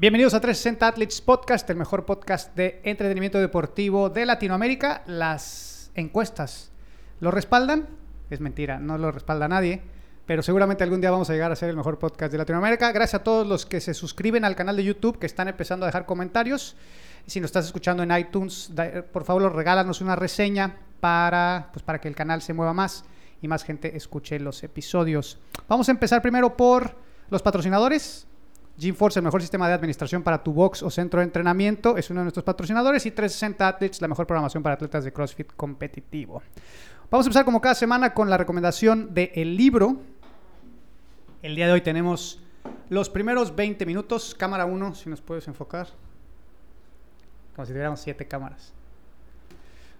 Bienvenidos a 360 Athletes Podcast, el mejor podcast de entretenimiento deportivo de Latinoamérica. Las encuestas lo respaldan. Es mentira, no lo respalda nadie. Pero seguramente algún día vamos a llegar a ser el mejor podcast de Latinoamérica. Gracias a todos los que se suscriben al canal de YouTube, que están empezando a dejar comentarios. Si nos estás escuchando en iTunes, por favor, regálanos una reseña para, pues, para que el canal se mueva más y más gente escuche los episodios. Vamos a empezar primero por los patrocinadores. GeForce, el mejor sistema de administración para tu box o centro de entrenamiento, es uno de nuestros patrocinadores. Y 360 Athletes, la mejor programación para atletas de CrossFit competitivo. Vamos a empezar como cada semana con la recomendación del libro. El día de hoy tenemos los primeros 20 minutos. Cámara 1, si nos puedes enfocar. Como si tuviéramos 7 cámaras.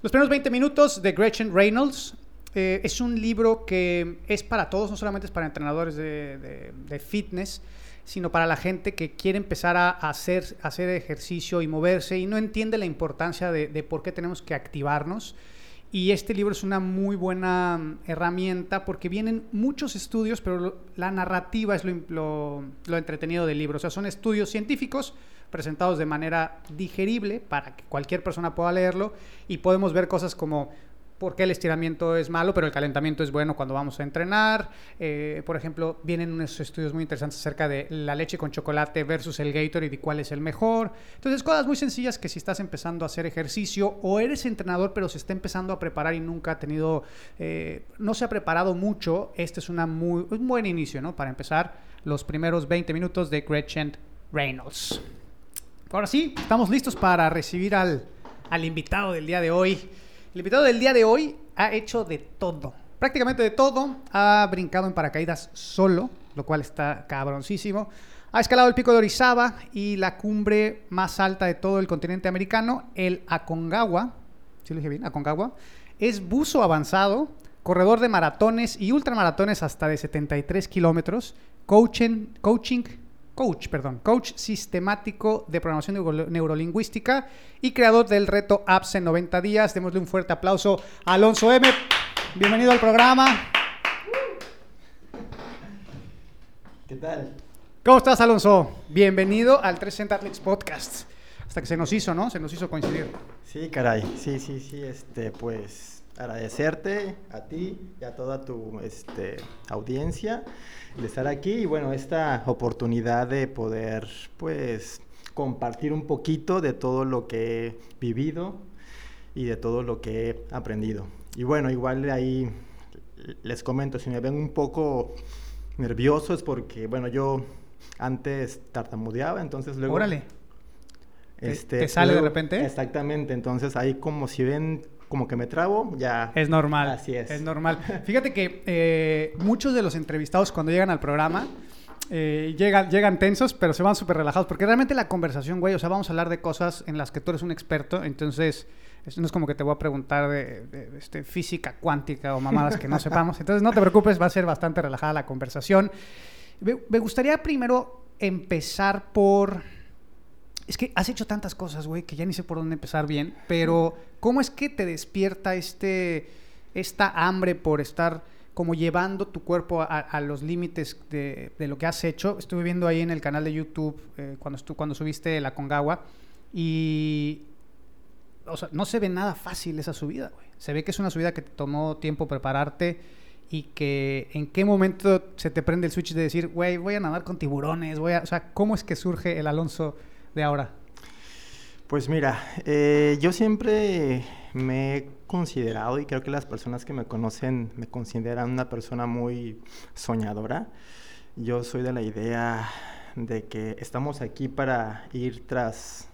Los primeros 20 minutos de Gretchen Reynolds. Eh, es un libro que es para todos, no solamente es para entrenadores de, de fitness sino para la gente que quiere empezar a hacer, hacer ejercicio y moverse y no entiende la importancia de, por qué tenemos que activarnos. Y este libro es una muy buena mm, herramienta porque vienen muchos estudios, pero la narrativa es lo, lo, entretenido del libro. O sea, son estudios científicos presentados de manera digerible para que cualquier persona pueda leerlo y podemos ver cosas como por qué el estiramiento es malo, pero el calentamiento es bueno cuando vamos a entrenar. Eh, por ejemplo, vienen unos estudios muy interesantes acerca de la leche con chocolate versus el Gatorade y cuál es el mejor. Entonces, cosas muy sencillas que si estás empezando a hacer ejercicio o eres entrenador pero se está empezando a preparar y nunca ha tenido, eh, no se ha preparado mucho, este es muy, un buen inicio, ¿no? Para empezar los primeros 20 minutos de Gretchen Reynolds. Ahora sí, estamos listos para recibir al invitado del día de hoy. El invitado del día de hoy ha hecho de todo, prácticamente de todo. Ha brincado en paracaídas solo, lo cual está cabroncísimo. Ha escalado el pico de Orizaba y la cumbre más alta de todo el continente americano, el Aconcagua. ¿Sí lo dije bien? Aconcagua. Es buzo avanzado, corredor de maratones y ultramaratones hasta de 73 kilómetros, coaching, coaching coach, perdón, coach sistemático de programación neurolingüística y creador del reto Apps en 90 días. Démosle un fuerte aplauso a Alonso M. Bienvenido al programa. ¿Qué tal? ¿Cómo estás, Alonso? Bienvenido al 360 Athletes Podcast. Hasta que se nos hizo, ¿no? Se nos hizo coincidir. Sí, caray. Sí, sí, sí. Este, pues agradecerte a ti y a toda tu este, audiencia de estar aquí y bueno, esta oportunidad de poder pues compartir un poquito de todo lo que he vivido y de todo lo que he aprendido. Y bueno, igual ahí les comento, si me ven un poco nervioso es porque, bueno, yo antes tartamudeaba, entonces luego... Órale. Este, ¿Te, sale de repente? Exactamente, entonces ahí como si ven como que me trabo, ya. Es normal. Así es. Es normal. Fíjate que eh, muchos de los entrevistados cuando llegan al programa eh, llegan, llegan tensos, pero se van súper relajados, porque realmente la conversación, güey, o sea, vamos a hablar de cosas en las que tú eres un experto, entonces no es como que te voy a preguntar de, este, física cuántica o mamadas que no sepamos, entonces no te preocupes, va a ser bastante relajada la conversación. me gustaría primero empezar por es que has hecho tantas cosas, güey, que ya ni sé por dónde empezar bien, pero ¿cómo es que te despierta este, esta hambre por estar como llevando tu cuerpo a, los límites de, lo que has hecho? Estuve viendo ahí en el canal de YouTube eh, cuando, cuando subiste la Congawa y... O sea, no se ve nada fácil esa subida, güey. Se ve que es una subida que te tomó tiempo prepararte y que en qué momento se te prende el switch de decir, güey, voy a nadar con tiburones, voy a... O sea, ¿cómo es que surge el Alonso de ahora? Pues mira, eh, yo siempre me he considerado y creo que las personas que me conocen me consideran una persona muy soñadora. Yo soy de la idea de que estamos aquí para ir tras,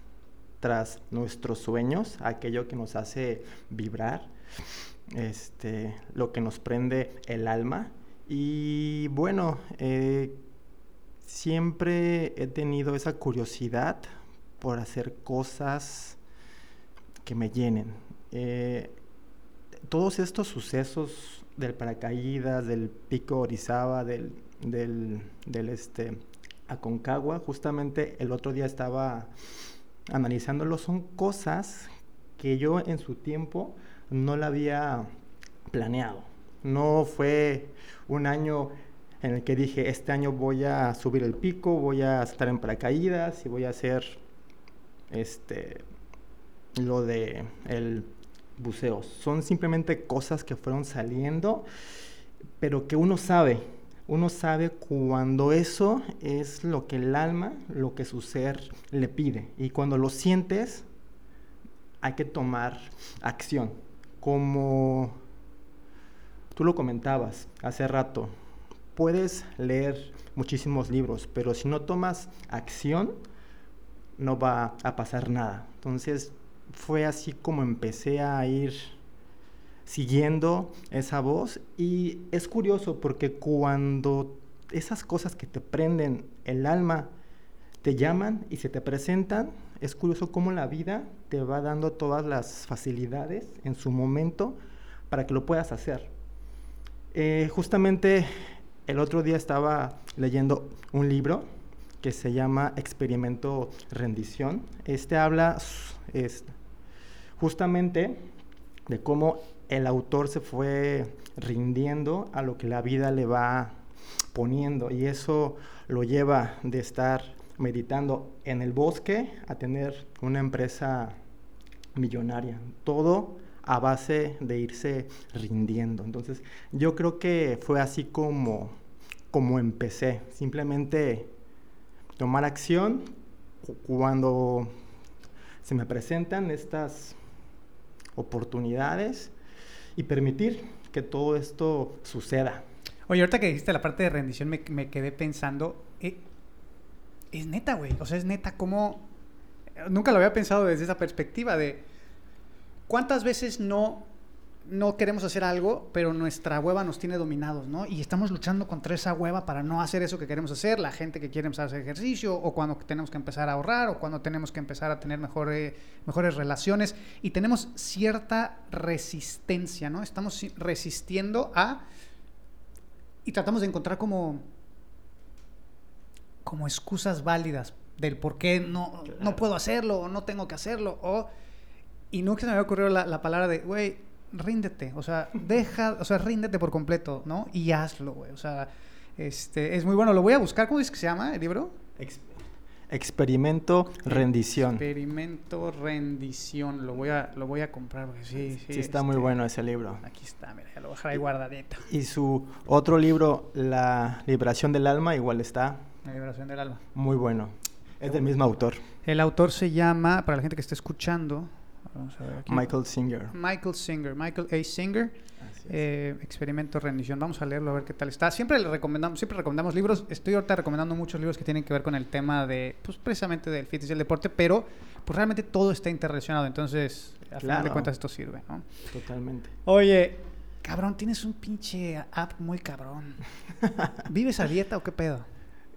tras nuestros sueños, aquello que nos hace vibrar, este, lo que nos prende el alma. Y bueno, eh, siempre he tenido esa curiosidad por hacer cosas que me llenen. Eh, todos estos sucesos del paracaídas, del pico Orizaba, del, del, del este, Aconcagua, justamente el otro día estaba analizándolo, son cosas que yo en su tiempo no la había planeado. No fue un año en el que dije, este año voy a subir el pico, voy a estar en paracaídas y voy a hacer este lo de el buceo. Son simplemente cosas que fueron saliendo, pero que uno sabe, uno sabe cuando eso es lo que el alma, lo que su ser le pide. Y cuando lo sientes, hay que tomar acción. Como tú lo comentabas hace rato, puedes leer muchísimos libros, pero si no tomas acción, no va a pasar nada. Entonces, fue así como empecé a ir siguiendo esa voz y es curioso porque cuando esas cosas que te prenden el alma te llaman y se te presentan, es curioso cómo la vida te va dando todas las facilidades en su momento para que lo puedas hacer. Eh, justamente el otro día estaba leyendo un libro que se llama Experimento Rendición. Este habla es, justamente de cómo el autor se fue rindiendo a lo que la vida le va poniendo y eso lo lleva de estar meditando en el bosque a tener una empresa millonaria. Todo a base de irse rindiendo. Entonces, yo creo que fue así como, como empecé. Simplemente tomar acción cuando se me presentan estas oportunidades y permitir que todo esto suceda. Oye, ahorita que dijiste la parte de rendición, me, me quedé pensando, eh, es neta, güey, o sea, es neta, como... Nunca lo había pensado desde esa perspectiva de cuántas veces no no queremos hacer algo, pero nuestra hueva nos tiene dominados, ¿no? Y estamos luchando contra esa hueva para no hacer eso que queremos hacer, la gente que quiere empezar a hacer ejercicio, o cuando tenemos que empezar a ahorrar, o cuando tenemos que empezar a tener mejores relaciones, y tenemos cierta resistencia, ¿no? Estamos resistiendo a... Y tratamos de encontrar como... como excusas válidas del por qué no, no puedo hacerlo, o no tengo que hacerlo, o... Y nunca se me había ocurrido la, la palabra de, güey, ríndete, o sea, deja, o sea, ríndete por completo, ¿no? Y hazlo, güey, o sea, este, es muy bueno, lo voy a buscar, ¿cómo dices que se llama el libro? experimento rendición. Experimento rendición, lo voy a, lo voy a comprar, porque sí, sí. Sí, está muy este, bueno ese libro. Aquí está, mira, ya lo voy a dejar ahí guardadito. Y su otro libro, La liberación del alma, igual está. La liberación del alma. Muy bueno. Es del mismo autor. El autor se llama, para la gente que esté escuchando, Michael Singer. Michael Singer, Michael A. Singer. Eh, experimento rendición. Vamos a leerlo a ver qué tal está. Siempre le recomendamos, siempre recomendamos libros. Estoy ahorita recomendando muchos libros que tienen que ver con el tema de, pues precisamente del fitness y el deporte, pero pues realmente todo está interrelacionado. Entonces, a final de cuentas esto sirve, ¿no? Totalmente. Oye, cabrón, tienes un pinche app muy cabrón. ¿Vives a dieta o qué pedo?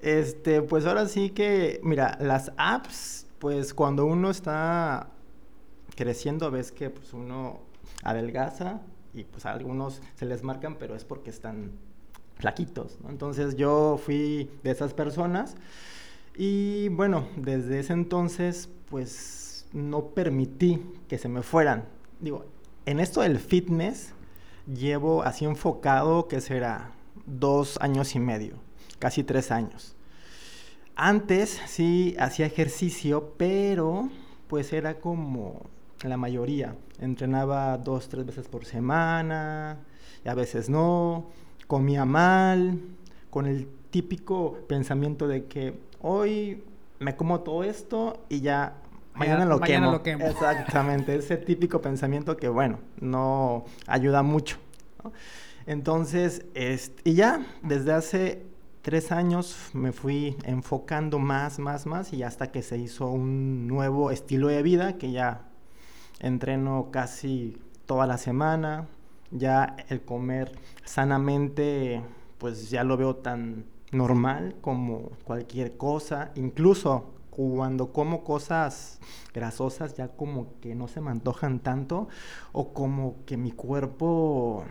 Este, pues ahora sí que, mira, las apps, pues cuando uno está creciendo ves que pues uno adelgaza y pues a algunos se les marcan, pero es porque están flaquitos, Entonces yo fui de esas personas y bueno, desde ese entonces pues no permití que se me fueran. Digo, en esto del fitness llevo así enfocado que será dos años y medio, casi tres años. Antes sí hacía ejercicio, pero pues era como la mayoría. Entrenaba dos, tres veces por semana, y a veces no, comía mal, con el típico pensamiento de que hoy me como todo esto y ya mañana, lo, quemo. Exactamente, ese típico pensamiento que, bueno, no ayuda mucho. Entonces, y ya desde hace tres años me fui enfocando más, más, más y hasta que se hizo un nuevo estilo de vida que ya entreno casi toda la semana, ya el comer sanamente pues ya lo veo tan normal como cualquier cosa, incluso cuando como cosas grasosas ya como que no se me antojan tanto o como que mi cuerpo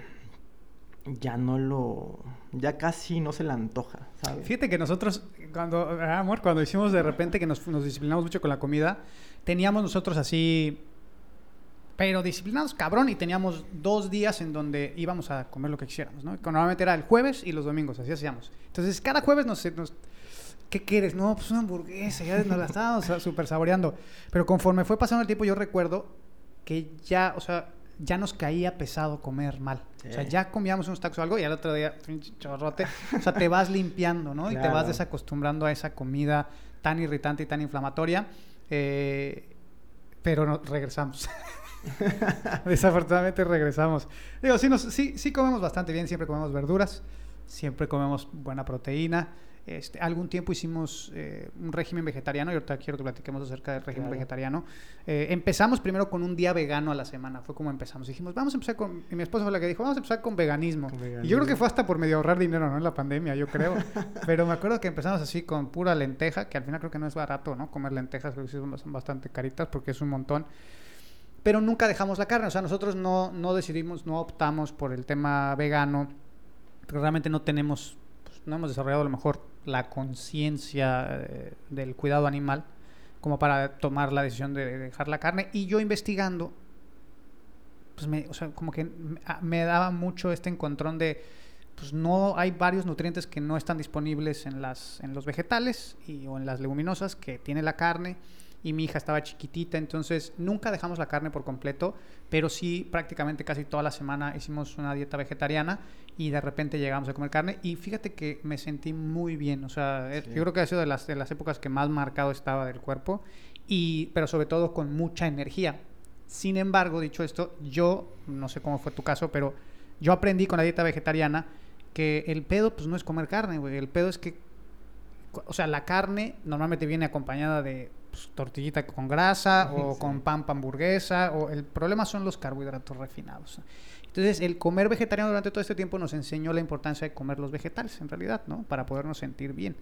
ya no lo, ya casi no se le antoja, ¿sabes? Fíjate que nosotros, cuando, ah, amor, cuando hicimos de repente que nos, nos disciplinamos mucho con la comida, teníamos nosotros así, pero disciplinados cabrón, y teníamos dos días en donde íbamos a comer lo que quisiéramos, ¿no? Normalmente era el jueves y los domingos, así hacíamos. Entonces, cada jueves nos, nos ¿qué quieres? No, pues una hamburguesa, ya nos la estábamos súper saboreando. Pero conforme fue pasando el tiempo, yo recuerdo que ya, o sea, ya nos caía pesado comer mal. O sea, Sí. ya comíamos unos tacos o algo y al otro día, chorrote. O sea, te vas limpiando, ¿no? Y te vas Claro. desacostumbrando a esa comida tan irritante y tan inflamatoria. Eh, pero no, regresamos. Desafortunadamente regresamos. Digo, sí, nos, sí, sí comemos bastante bien, siempre comemos verduras, siempre comemos buena proteína. Este, algún tiempo hicimos eh, un régimen vegetariano y ahorita quiero que platiquemos acerca del régimen Claro. vegetariano. Eh, empezamos primero con un día vegano a la semana, fue como empezamos. Dijimos, vamos a empezar con... Y mi esposa fue la que dijo, vamos a empezar con veganismo. Con Y yo creo que fue hasta por medio ahorrar dinero, ¿no? En la pandemia, yo creo. Pero me acuerdo que empezamos así con pura lenteja, que al final creo que no es barato, ¿no? Comer lentejas, creo que sí son bastante caritas porque es un montón pero nunca dejamos la carne. O sea, nosotros no, no decidimos, no optamos por el tema vegano, realmente no tenemos, pues, no hemos desarrollado a lo mejor la conciencia eh, del cuidado animal como para tomar la decisión de dejar la carne. Y yo investigando, pues me, o sea, como que me daba mucho este encontrón de, pues no hay varios nutrientes que no están disponibles en las en los vegetales y, o en las leguminosas que tiene la carne y mi hija estaba chiquitita, entonces nunca dejamos la carne por completo, pero sí prácticamente casi toda la semana hicimos una dieta vegetariana y de repente llegamos a comer carne y fíjate que me sentí muy bien, o sea, eh, Sí. yo creo que ha sido de las, de las épocas que más marcado estaba del cuerpo y pero sobre todo con mucha energía. Sin embargo, dicho esto, yo no sé cómo fue tu caso, pero yo aprendí con la dieta vegetariana que el pedo pues no es comer carne, güey, el pedo es que o sea, la carne normalmente viene acompañada de pues, tortillita con grasa o Sí. con pan pa' hamburguesa o el problema son los carbohidratos refinados. Entonces, el comer vegetariano durante todo este tiempo nos enseñó la importancia de comer los vegetales, en realidad, ¿no? Para podernos sentir bien.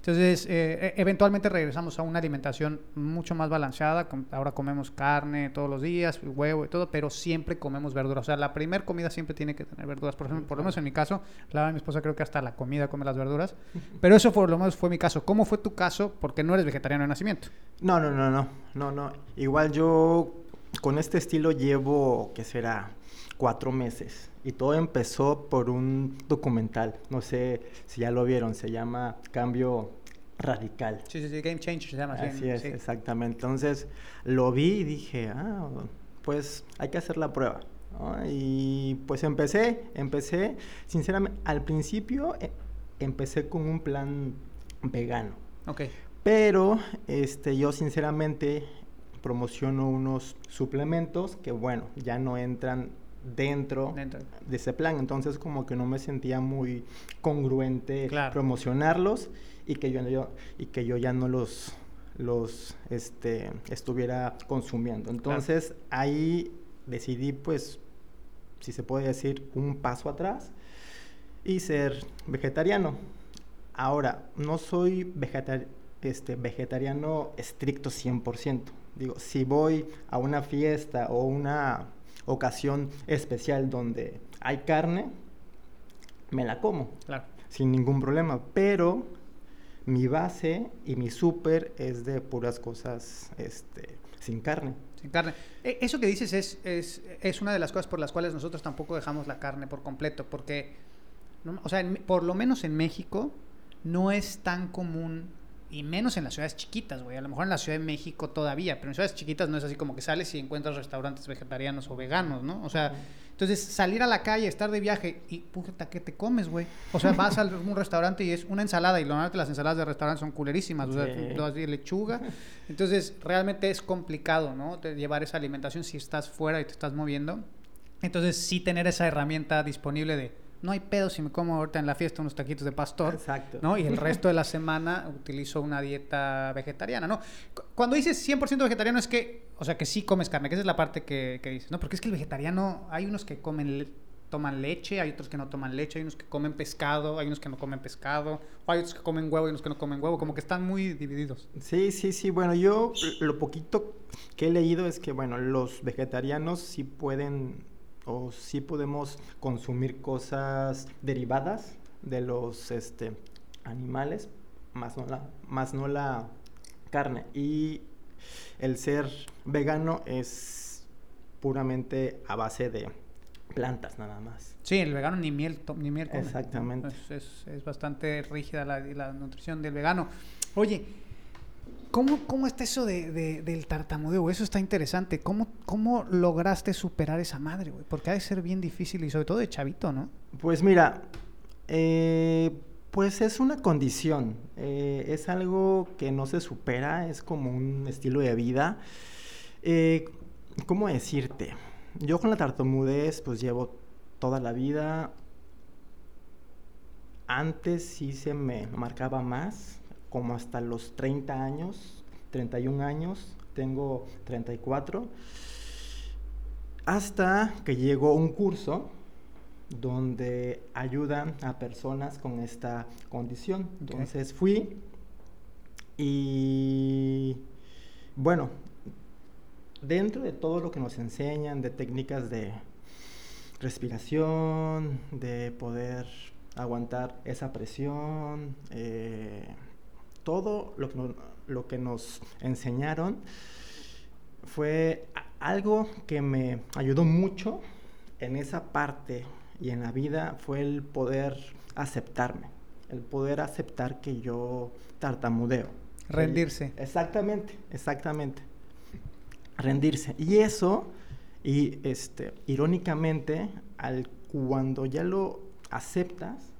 Entonces, eh, e- eventualmente regresamos a una alimentación mucho más balanceada. Ahora comemos carne todos los días, huevo y todo, pero siempre comemos verduras. O sea, la primera comida siempre tiene que tener verduras. Por ejemplo, por lo menos en mi caso, la de mi esposa creo que hasta la comida come las verduras. Pero eso por lo menos fue mi caso. ¿Cómo fue tu caso? Porque no eres vegetariano de nacimiento. No, no, no, no, no, no. Igual yo con este estilo llevo, ¿qué será? Cuatro meses. Y todo empezó por un documental. No sé si ya lo vieron. Se llama Cambio Radical. Sí, sí, sí, Game Changer se llama. sí, Así es, sí. exactamente. Entonces lo vi y dije, ah, pues hay que hacer la prueba. ¿no? Y pues empecé, empecé, sinceramente, al principio eh, empecé con un plan vegano. Ok. Pero este, yo sinceramente promociono unos suplementos que, bueno, ya no entran dentro, Dentro. de ese plan. Entonces, como que no me sentía muy congruente Claro. promocionarlos y que yo, yo- y que yo ya no los, los este, estuviera consumiendo. Entonces, ahí decidí, pues, si se puede decir, un paso atrás y ser vegetariano. Ahora, no soy vegetar- este, vegetariano estricto 100%. Digo, si voy a una fiesta o una ocasión especial donde hay carne, me la como Claro. sin ningún problema. Pero mi base y mi súper es de puras cosas este, sin carne. Sin carne. E- Eso que dices es, es, es una de las cosas por las cuales nosotros tampoco dejamos la carne por completo, porque, o sea, en- por lo menos en México no es tan común, y menos en las ciudades chiquitas, güey. A lo mejor en la Ciudad de México todavía, pero en ciudades chiquitas no es así como que sales y encuentras restaurantes vegetarianos o veganos, ¿no? O sea, entonces salir a la calle, estar de viaje y, puta, ¿qué te comes, güey? O sea, vas a un restaurante y es una ensalada y normalmente las ensaladas de restaurante son culerísimas, o sea, Sí. lechuga. Entonces, realmente es complicado, ¿no? De llevar esa alimentación si estás fuera y te estás moviendo. Entonces, sí tener esa herramienta disponible de, no hay pedo si me como ahorita en la fiesta unos taquitos de pastor, Exacto. ¿no? Y el resto de la semana utilizo una dieta vegetariana, ¿no? Cu- Cuando dices 100% vegetariano es que, o sea, que sí comes carne, que esa es la parte que, que dices, ¿no? Porque es que el vegetariano, hay unos que comen le- toman leche, hay otros que no toman leche, hay unos que comen pescado, hay unos que no comen pescado, o hay otros que comen huevo y unos que no comen huevo, como que están muy divididos. Sí, sí, sí. Bueno, yo lo poquito que he leído es que, bueno, los vegetarianos sí pueden o sí podemos consumir cosas derivadas de los este, animales, más no la, más no la carne. Y el ser vegano es puramente a base de plantas nada más. Sí, el vegano ni miel, ni miel come. Exactamente. Es, es, bastante rígida la, la, nutrición del vegano. Oye, ¿cómo, cómo está eso de, de, del tartamudeo? Eso está interesante. ¿Cómo, cómo lograste superar esa madre, güey? Porque ha de ser bien difícil y sobre todo de chavito, ¿no? Pues mira, eh, pues es una condición, eh, es algo que no se supera, es como un estilo de vida. Eh, ¿Cómo decirte? Yo con la tartamudez pues llevo toda la vida. Antes sí se me marcaba más, como hasta los 30 años, 31 años, tengo 34. Hasta que llegó un curso donde ayudan a personas con esta condición. Entonces fui y bueno, dentro de todo lo que nos enseñan de técnicas de respiración, de poder aguantar esa presión, eh, todo lo que, lo que nos enseñaron fue algo que me ayudó mucho en esa parte y en la vida fue el poder aceptarme, el poder aceptar que yo tartamudeo. Rendirse. exactamente, exactamente. Rendirse. Y eso, y este, irónicamente, al, cuando ya lo aceptas,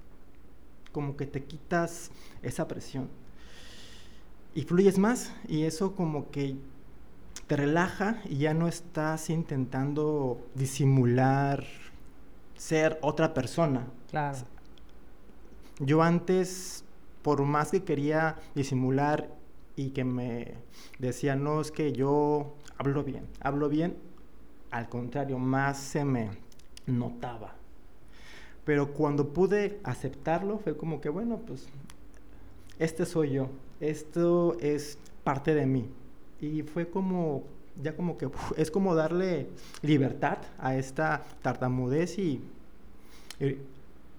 como que te quitas esa presión. Y fluyes más, y eso como que te relaja y ya no estás intentando disimular ser otra persona. Claro. Yo antes, por más que quería disimular y que me decía, no, es que yo hablo bien, hablo bien, al contrario, más se me notaba. Pero cuando pude aceptarlo, fue como que, bueno, pues, este soy yo, esto es parte de mí. Y fue como ya como que es como darle libertad a esta tartamudez y,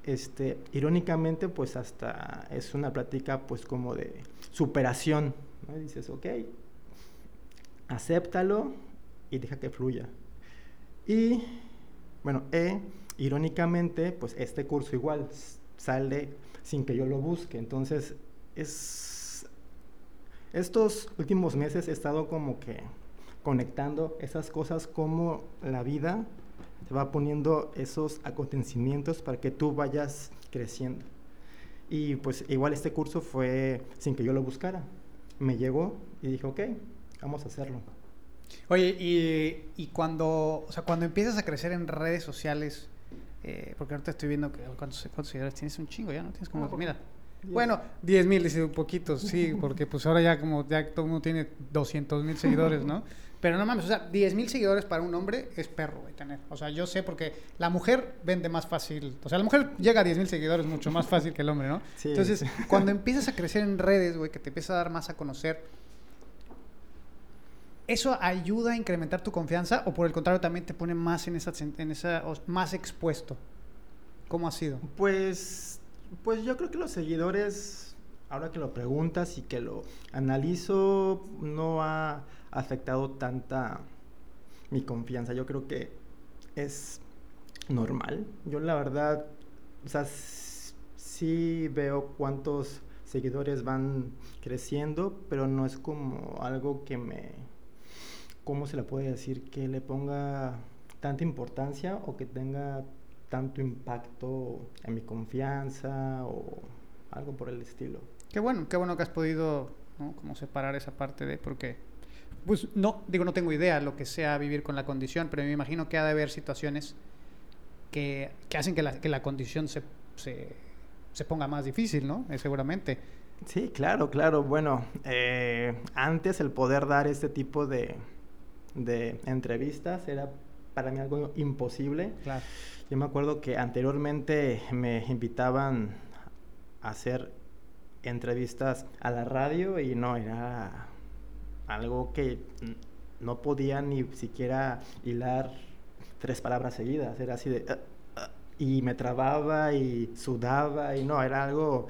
este, irónicamente pues hasta es una plática pues como de superación, dices, ok, acéptalo y deja que fluya. Y bueno, e, irónicamente pues este curso igual sale sin que yo lo busque, entonces es estos últimos meses he estado como que conectando esas cosas como la vida te va poniendo esos acontecimientos para que tú vayas creciendo. Y pues igual este curso fue sin que yo lo buscara. Me llegó y dije, ok, vamos a hacerlo. Oye, y, y cuando, o sea, cuando empiezas a crecer en redes sociales, eh, porque ahorita estoy viendo que cuántos, cuántos seguidores tienes un chingo ya, ¿no? Tienes como, mira, bueno, 10 mil, dice un poquito, sí, porque pues ahora ya como ya todo el mundo tiene 200 mil seguidores, ¿no? Pero no mames, o sea, 10 mil seguidores para un hombre es perro, de tener. O sea, yo sé porque la mujer vende más fácil. O sea, la mujer llega a 10 mil seguidores mucho más fácil que el hombre, ¿no? Sí, Entonces, cuando empiezas a crecer en redes, güey, que te empieza a dar más a conocer, ¿eso ayuda a incrementar tu confianza o por el contrario también te pone más en esa, en esa más expuesto? ¿Cómo ha sido? Pues, pues yo creo que los seguidores, ahora que lo preguntas y que lo analizo, no ha afectado tanta mi confianza. Yo creo que es normal. Yo la verdad, o sea, sí veo cuántos seguidores van creciendo, pero no es como algo que me, ¿cómo se le puede decir? Que le ponga tanta importancia o que tenga tanto impacto en mi confianza o algo por el estilo. Qué bueno, qué bueno que has podido, ¿no? Como separar esa parte de, porque pues no, digo, no tengo idea lo que sea vivir con la condición, pero me imagino que ha de haber situaciones que, que hacen que la, que la condición se, se, se, ponga más difícil, ¿no? Eh, seguramente. Sí, claro, claro. Bueno, eh, antes el poder dar este tipo de, de entrevistas era para mí algo imposible. Claro. Yo me acuerdo que anteriormente me invitaban a hacer entrevistas a la radio y no, era algo que no podía ni siquiera hilar tres palabras seguidas, era así de... "Ah, ah", y me trababa y sudaba y no, era algo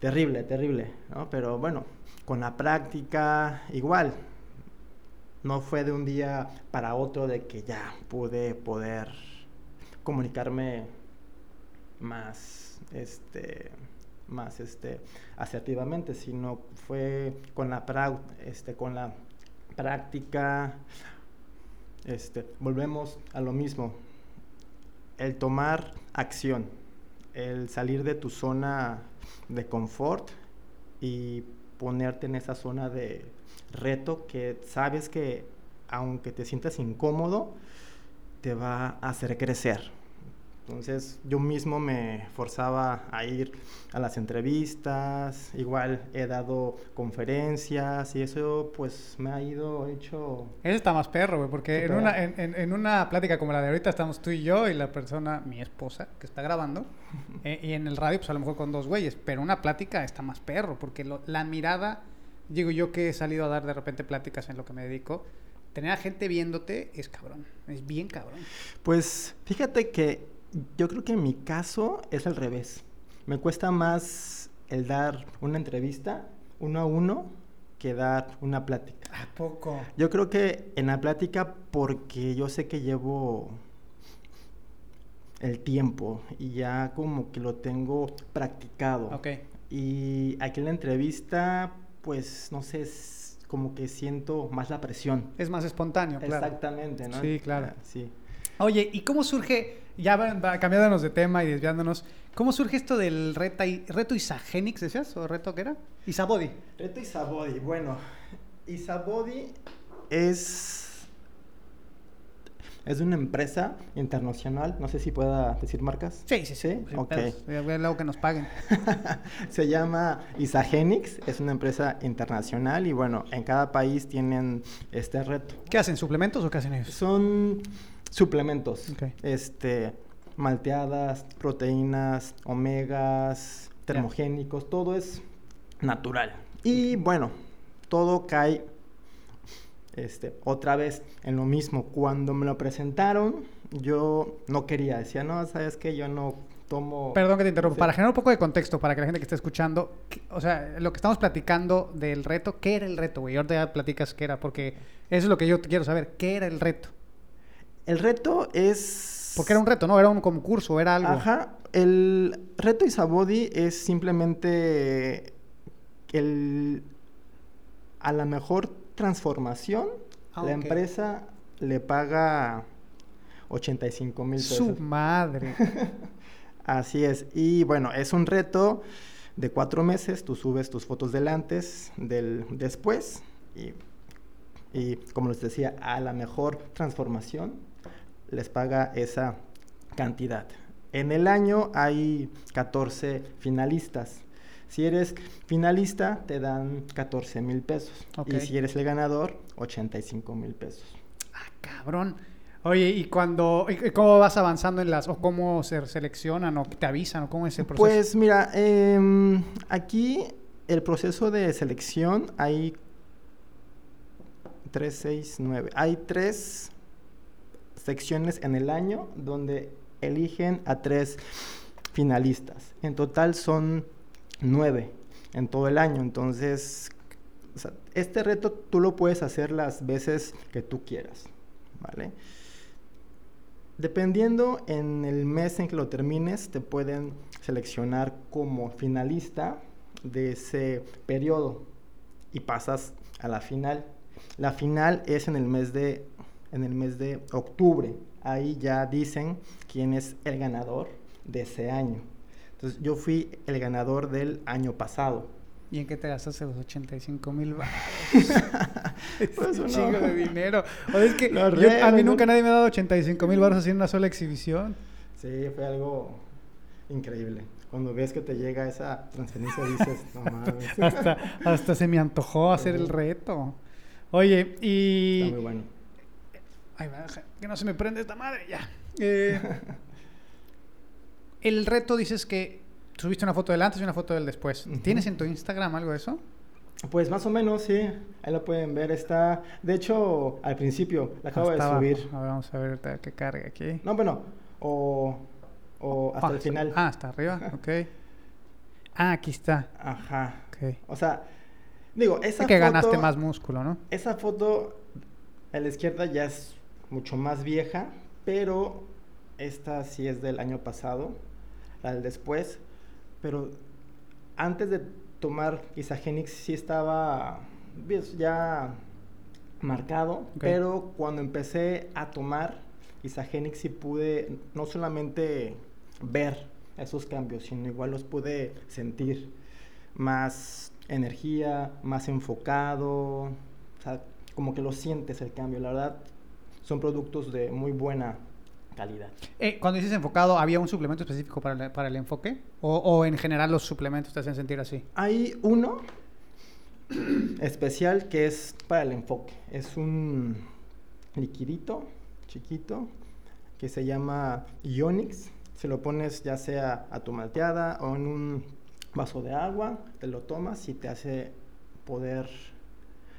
terrible, terrible, ¿no? Pero bueno, con la práctica igual, no fue de un día para otro de que ya pude poder comunicarme más, este, más, este, asertivamente, sino fue con la, prau- este, con la práctica, este, volvemos a lo mismo, el tomar acción, el salir de tu zona de confort y ponerte en esa zona de reto que sabes que aunque te sientas incómodo, te va a hacer crecer. Entonces yo mismo me forzaba a ir a las entrevistas, igual he dado conferencias y eso pues me ha ido hecho... Ese está más perro, güey, porque en una, en, en- en una plática como la de ahorita estamos tú y yo y la persona, mi esposa, que está grabando, eh, y en el radio, pues a lo mejor con dos güeyes, pero una plática está más perro, porque lo- la mirada, digo yo que he salido a dar de repente pláticas en lo que me dedico, tener a gente viéndote es cabrón, es bien cabrón. Pues fíjate que yo creo que en mi caso es al revés. Me cuesta más el dar una entrevista uno a uno que dar una plática. ¿A poco? Yo creo que en la plática porque yo sé que llevo el tiempo y ya como que lo tengo practicado. Ok. Y aquí en la entrevista, pues no sé, es como que siento más la presión. Es más espontáneo, claro. Exactamente, ¿no? Sí, claro. Ah, Sí. Oye, ¿y cómo surge, ya cambiándonos de tema y desviándonos, cómo surge esto del reta y- reto Isagénix, decías? ¿O reto qué era? Isabody. Reto Isabody. Bueno, Isabody es. Es una empresa internacional. No sé si pueda decir marcas. Sí, sí, sí. Sí, ok. luego que nos paguen. Se llama Isagenix. Es una empresa internacional y bueno, en cada país tienen este reto. ¿Qué hacen? ¿Suplementos o qué hacen ellos? Son suplementos. Este, malteadas, proteínas, omegas, termogénicos, todo es natural. Y bueno, todo cae este, otra vez en lo mismo. Cuando me lo presentaron, yo no quería, decía, no, sabes que yo no tomo. Perdón que te interrumpa. Sí. Para generar un poco de contexto, para que la gente que esté escuchando, ¿qué- o sea, lo que estamos platicando del reto, ¿qué era el reto, güey? Ahorita ya platicas qué era, porque eso es lo que yo quiero saber. ¿Qué era el reto? El reto es. Porque era un reto, ¿no? Era un concurso, era algo. Ajá. El reto Isabody es simplemente el a la mejor transformación. Ah, la empresa le paga 85 mil pesos. Su madre. Así es. Y bueno, es un reto de cuatro meses. Tú subes tus fotos del antes, del después. Y, y como les decía, a la mejor transformación les paga esa cantidad. En el año hay 14 finalistas. Si eres finalista, te dan 14 mil pesos. Y si eres el ganador, 85 mil pesos. Ah, cabrón. Oye, ¿y cuando, y- cómo vas avanzando en las, o cómo se seleccionan, o te avisan, o cómo es el proceso? Pues mira, em, aquí el proceso de selección hay 3, 6, 9. Hay tres secciones en el año donde eligen a tres finalistas. En total son nueve en todo el año. Entonces, este reto tú lo puedes hacer las veces que tú quieras. ¿Vale? Dependiendo en el mes en que lo termines, te pueden seleccionar como finalista de ese periodo y pasas a la final. La final es en el mes de, en el mes de octubre. Ahí ya dicen quién es el ganador de ese año. Entonces yo fui el ganador del año pasado. ¿Y en qué te gastaste los 85 mil baros? es Pues un chingo de dinero. O es que yo- a mí nunca nadie me ha dado 85 mil baros haciendo una sola exhibición. Sí, fue algo increíble. Cuando ves que te llega esa transferencia dices, no mames. hasta, hasta se me antojó hacer el reto. Oye, y... Está muy bueno. Ay, que no se me prende esta madre, ya. Eh, el reto dices que subiste una foto del antes y una foto del después. ¿Tienes en tu Instagram algo de eso? Pues más o menos, sí. Ahí lo pueden ver. Está, de hecho, al principio, la acabo Hasta de subir. A ver, vamos a ver que cargue aquí. No, bueno, o, o hasta Ah, el final. Ah, hasta arriba, ok. Ah, aquí está. Ajá. Ok. O sea, digo, esa Es que foto, ganaste más músculo, ¿no? Esa foto a la izquierda ya es mucho más vieja, pero esta sí es del año pasado, la del después. Pero antes de tomar Isagenix sí estaba pues, ya marcado, pero cuando empecé a tomar Isagenix sí pude no solamente ver esos cambios, sino igual los pude sentir más energía, más enfocado, o sea, como que lo sientes el cambio, la verdad son productos de muy buena calidad. Eh, cuando dices enfocado, ¿había un suplemento específico para el, para el enfoque? O, ¿O en general los suplementos te hacen sentir así? Hay uno especial que es para el enfoque, es un liquidito chiquito que se llama Ionix, se lo pones ya sea a tu malteada o en un vaso de agua, te lo tomas y te hace poder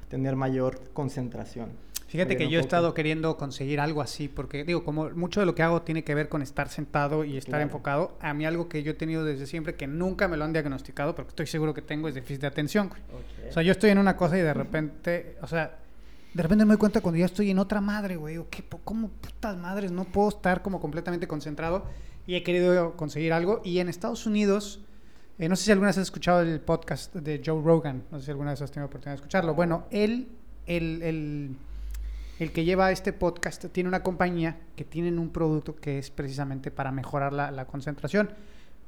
tener mayor concentración. Fíjate que yo he estado queriendo conseguir algo así, porque digo, como mucho de lo que hago tiene que ver con estar sentado y estar Claro. enfocado, a mí algo que yo he tenido desde siempre, que nunca me lo han diagnosticado, pero que estoy seguro que tengo, es déficit de atención. O sea, yo estoy en una cosa y de repente, o sea, de repente me doy cuenta cuando ya estoy en otra madre, güey. digo, ¿qué, ¿Cómo putas madres? No puedo estar como completamente concentrado y he querido conseguir algo. Y en Estados Unidos, eh, no sé si alguna vez has escuchado el podcast de Joe Rogan, no sé si alguna vez has tenido oportunidad de escucharlo. Bueno, él, el, el, el que lleva este podcast, tiene una compañía que tienen un producto que es precisamente para mejorar la, la concentración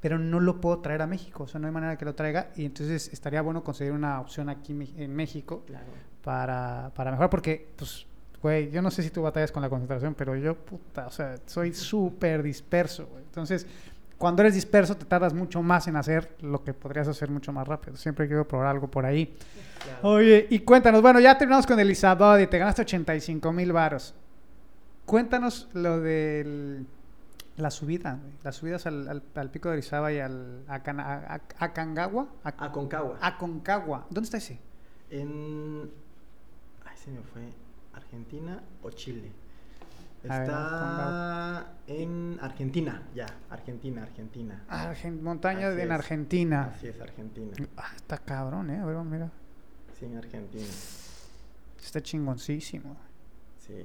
pero no lo puedo traer a México, o sea, no hay manera que lo traiga y entonces estaría bueno conseguir una opción aquí en México Claro. para, para mejorar, porque, pues, güey, yo no sé si tú batallas con la concentración, pero yo, puta, o sea, soy súper disperso, güey. Entonces, cuando eres disperso te tardas mucho más en hacer lo que podrías hacer mucho más rápido. Siempre quiero probar algo por ahí. Oye, y cuéntanos, bueno, ya terminamos con el Isabody, te ganaste 85 mil varos. Cuéntanos lo de la subida, las subidas al, al- al pico de Orizaba y al a- a- Aconcagua, a-. Aconcagua. ¿Dónde está ese? En. Ay, se me fue. ¿Argentina o Chile? Ver, Está en Argentina, ya. Argentina, Argentina. Argen- montaña Así de- en es. Argentina. Así es, Argentina. Ah, está cabrón, ¿eh? A ver, mira. Sí, en Argentina. Está chingoncísimo. Sí.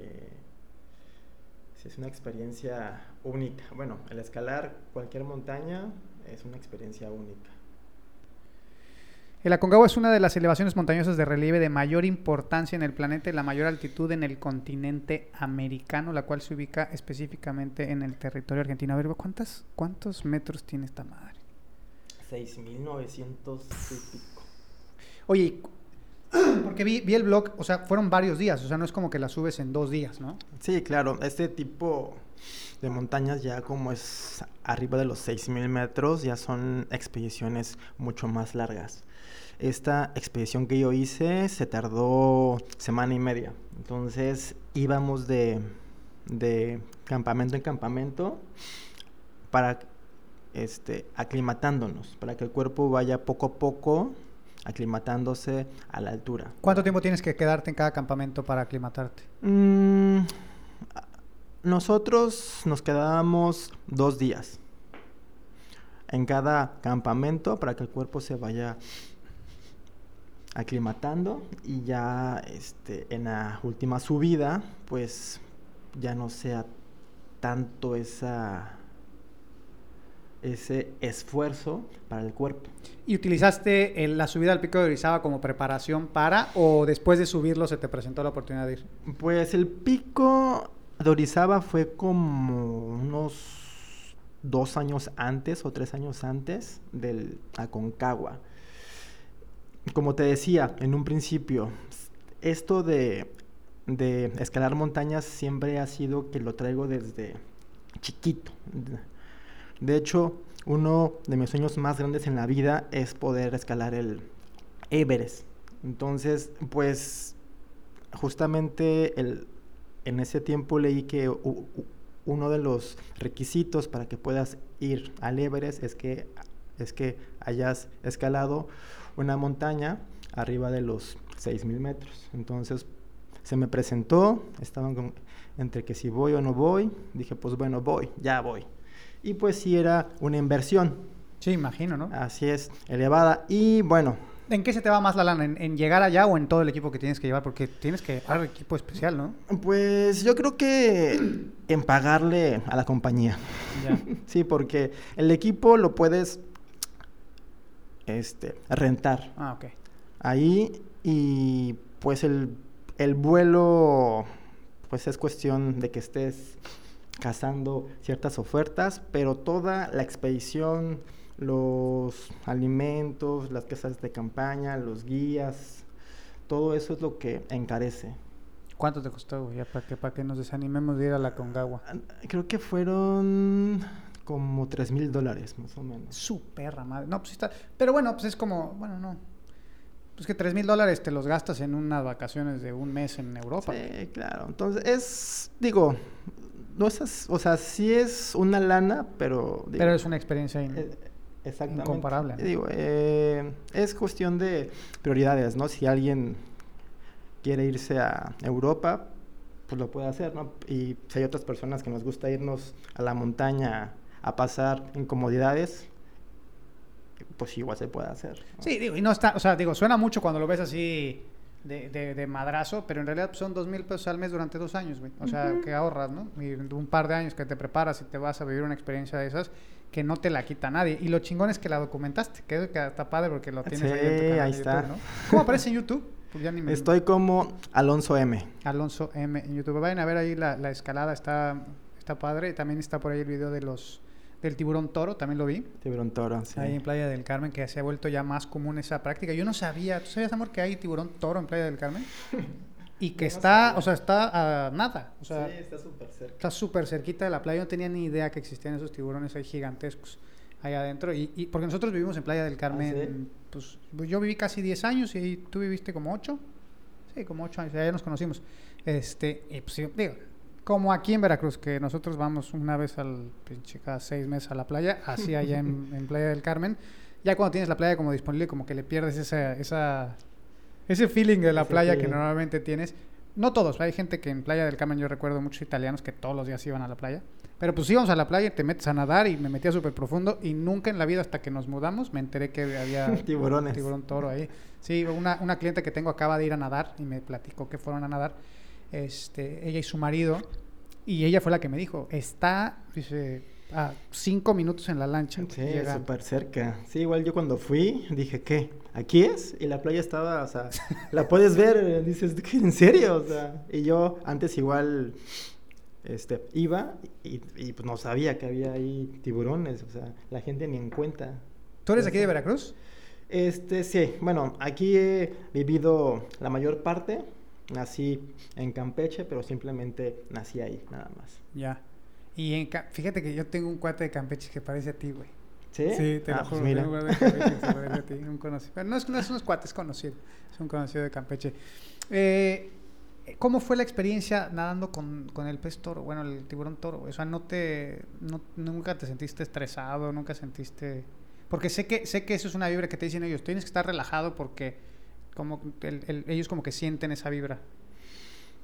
Sí, es una experiencia única. Bueno, el escalar cualquier montaña es una experiencia única. El Aconcagua es una de las elevaciones montañosas de relieve de mayor importancia en el planeta y la mayor altitud en el continente americano, la cual se ubica específicamente en el territorio argentino. A ver, ¿cuántas, ¿cuántos metros tiene esta madre? 6.900 y pico. Oye, porque vi, vi el blog, o sea, fueron varios días, o sea, no es como que la subes en dos días, ¿no? Sí, claro, este tipo de montañas ya como es arriba de los 6.000 metros, ya son expediciones mucho más largas. Esta expedición que yo hice se tardó semana y media, entonces íbamos de, de campamento en campamento para este, aclimatándonos, para que el cuerpo vaya poco a poco aclimatándose a la altura. ¿Cuánto tiempo tienes que quedarte en cada campamento para aclimatarte? Mm, nosotros nos quedábamos dos días en cada campamento para que el cuerpo se vaya aclimatando y ya este, en la última subida pues ya no sea tanto esa ese esfuerzo para el cuerpo. ¿Y utilizaste el- la subida al pico de Orizaba como preparación para o después de subirlo se te presentó la oportunidad de ir? Pues el pico de Orizaba fue como unos dos años antes o tres años antes del Aconcagua. Como te decía en un principio, esto de, de escalar montañas siempre ha sido que lo traigo desde chiquito. De hecho, uno de mis sueños más grandes en la vida es poder escalar el Everest. Entonces, pues justamente el en ese tiempo leí que uno de los requisitos para que puedas ir al Everest es que, es que hayas escalado una montaña arriba de los 6.000 metros. Entonces se me presentó, estaban entre que si voy o no voy, dije pues bueno, voy, ya voy. Y pues sí era una inversión. Sí, imagino, ¿no? Así es, elevada. Y bueno, ¿En qué se te va más la lana? ¿En, llegar allá o en todo el equipo que tienes que llevar? Porque tienes que llevar equipo especial, ¿no? Pues yo creo que en pagarle a la compañía. sí, porque el equipo lo puedes este, rentar. Ah, ok. Ahí y pues el, el vuelo pues es cuestión de que estés cazando ciertas ofertas, pero toda la expedición los alimentos, las casas de campaña, los guías, todo eso es lo que encarece. ¿Cuánto te costó, Ya para que, para que nos desanimemos de ir a la Congagua. Ah, creo que fueron como 3 mil dólares, más o menos. Su perra madre. No, pues está. Pero bueno, pues es como. Bueno, no. Pues que 3 mil dólares te los gastas en unas vacaciones de un mes en Europa. Sí, claro. Entonces, es. Digo. No es. O sea, sí es una lana, pero. pero es una experiencia. Eh, Exactamente. Incomparable. Digo, eh, es cuestión de prioridades, ¿no? Si alguien quiere irse a Europa, pues lo puede hacer, ¿no? Y si hay otras personas que nos gusta irnos a la montaña a pasar incomodidades, pues igual se puede hacer. Sí, digo, y no está, o sea, digo, suena mucho cuando lo ves así de, de, madrazo, pero en realidad son dos mil pesos al mes durante dos años, güey. O sea, que ahorras, ¿no? Y un par de años que te preparas y te vas a vivir una experiencia de esas que no te la quita nadie. Y lo chingón es que la documentaste, que está padre porque lo tienes ahí en tu canal ahí está. YouTube, ¿no? ¿Cómo aparece en YouTube? Pues Estoy como Alonso M. Alonso M en YouTube. Vayan a ver ahí la, la escalada, está, está padre. También está por ahí el video de los del tiburón toro, también lo vi. Tiburón toro, sí. Ahí en Playa del Carmen, que se ha vuelto ya más común esa práctica. Yo no sabía, ¿tú sabías, amor, que hay tiburón toro en Playa del Carmen? Y que está, o sea, está a nada. O sea, sí, está súper cerca. Está súper cerquita de la playa. Yo no tenía ni idea que existían esos tiburones ahí gigantescos ahí adentro. Y, y porque nosotros vivimos en Playa del Carmen, ¿Ah, pues yo viví casi 10 años y tú viviste como 8. Sí, como 8 años, ya nos conocimos. Este, y pues digo, como aquí en Veracruz, que nosotros vamos una vez al, pinche, cada seis meses a la playa, así allá en, en Playa del Carmen. Ya cuando tienes la playa como disponible, como que le pierdes esa, esa ese feeling de la playa que normalmente tienes. No todos, hay gente que en Playa del Carmen yo recuerdo muchos italianos que todos los días iban a la playa. Pero pues íbamos a la playa, te metes a nadar y me metía súper profundo y nunca en la vida hasta que nos mudamos me enteré que había tiburones. tiburón toro ahí. Sí, una, una cliente que tengo acaba de ir a nadar y me platicó que fueron a nadar, este, ella y su marido, y ella fue la que me dijo, está, dice, a cinco minutos en la lancha. Sí, súper cerca. Sí, igual yo cuando fui dije, ¿qué? ¿Aquí es? Y la playa estaba, o sea, la puedes ver, dices, ¿en serio? O sea, y yo antes igual este, iba y, pues no sabía que había ahí tiburones, o sea, la gente ni en cuenta. ¿Tú eres aquí de Veracruz? Este, sí, bueno, aquí he vivido la mayor parte, nací en Campeche, pero simplemente nací ahí, nada más. Ya. Y en, fíjate que yo tengo un cuate de Campeche que parece a ti, güey. ¿Sí? Sí, te lo ah, pues juro. Mira. Tengo un cuate de Campeche que parece a ti, un conocido. Pero no es, no es unos cuates conocido, es un conocido de Campeche. Eh, ¿Cómo fue la experiencia nadando con, con, el pez toro? Bueno, el tiburón toro. O sea, ¿no te, no, nunca te sentiste estresado? ¿Nunca sentiste...? Porque sé que, sé que eso es una vibra que te dicen ellos. Tienes que estar relajado porque como el, ellos como que sienten esa vibra.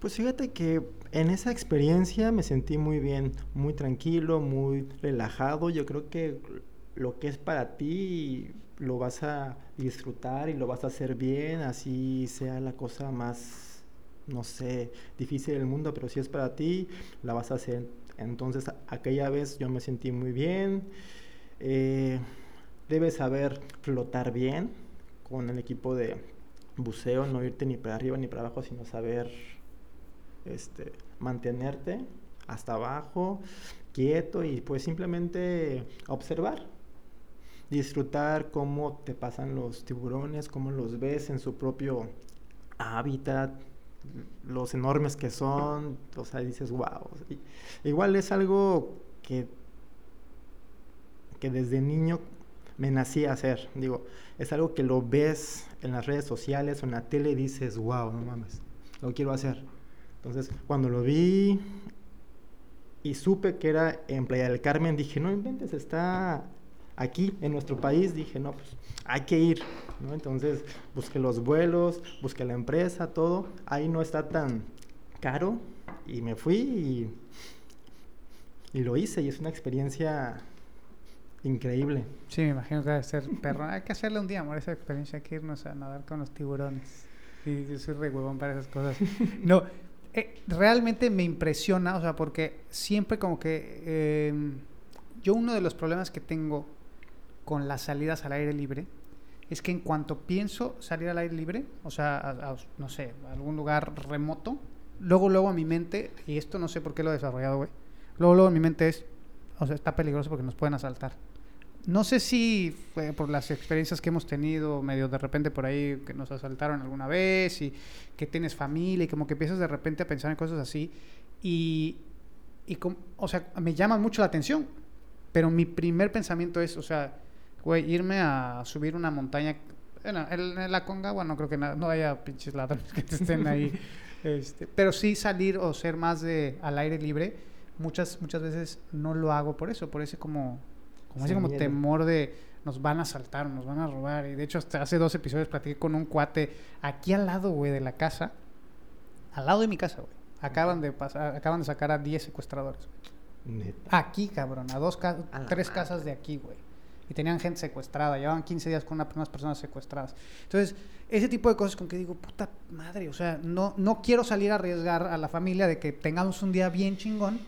Pues fíjate que en esa experiencia me sentí muy bien, muy tranquilo, muy relajado. Yo creo que lo que es para ti lo vas a disfrutar y lo vas a hacer bien, así sea la cosa más, no sé, difícil del mundo, pero si es para ti, la vas a hacer. Entonces aquella vez yo me sentí muy bien. Eh, debes saber flotar bien con el equipo de buceo, no irte ni para arriba ni para abajo, sino saber este, mantenerte hasta abajo, quieto y pues simplemente observar. Disfrutar cómo te pasan los tiburones, cómo los ves en su propio hábitat, los enormes que son, o sea, dices, wow. Igual es algo que, que desde niño me nací a hacer. Digo, es algo que lo ves en las redes sociales o en la tele y dices, wow, no mames, lo quiero hacer. Entonces, cuando lo vi y supe que era en Playa del Carmen, dije, no inventes, está aquí en nuestro país. Dije, no, pues hay que ir. ¿no? Entonces, busqué los vuelos, busqué la empresa, todo. Ahí no está tan caro y me fui y, y lo hice y es una experiencia increíble. Sí, me imagino que debe ser perro. Hay que hacerle un día, amor, esa experiencia. Hay que irnos a nadar con los tiburones. Y yo soy re huevón para esas cosas. No, eh, realmente me impresiona, o sea, porque siempre como que eh, yo uno de los problemas que tengo con las salidas al aire libre es que en cuanto pienso salir al aire libre, o sea, a, a, no sé, a algún lugar remoto, luego, luego a mi mente, y esto no sé por qué lo he desarrollado, güey, luego, luego a mi mente es, o sea, está peligroso porque nos pueden asaltar. No sé si fue por las experiencias que hemos tenido, medio de repente por ahí que nos asaltaron alguna vez y que tienes familia y como que empiezas de repente a pensar en cosas así y, y com- o sea, me llama mucho la atención, pero mi primer pensamiento es, o sea, güey, irme a subir una montaña, bueno, en, en la Concagua no creo que na- no haya pinches ladrones que te estén ahí, este, pero sí salir o ser más de al aire libre, muchas muchas veces no lo hago por eso, por ese como como ese como miedo. temor de nos van a asaltar, nos van a robar. Y de hecho, hasta hace dos episodios platiqué con un cuate aquí al lado, güey, de la casa. Al lado de mi casa, güey. Acaban de pasar, acaban de sacar a 10 secuestradores. Neta. Aquí, cabrón, a dos ca- A tres madre. casas de aquí, güey. Y tenían gente secuestrada, llevaban 15 días con una- unas personas secuestradas. Entonces, ese tipo de cosas con que digo, puta madre, o sea, no, no quiero salir a arriesgar a la familia de que tengamos un día bien chingón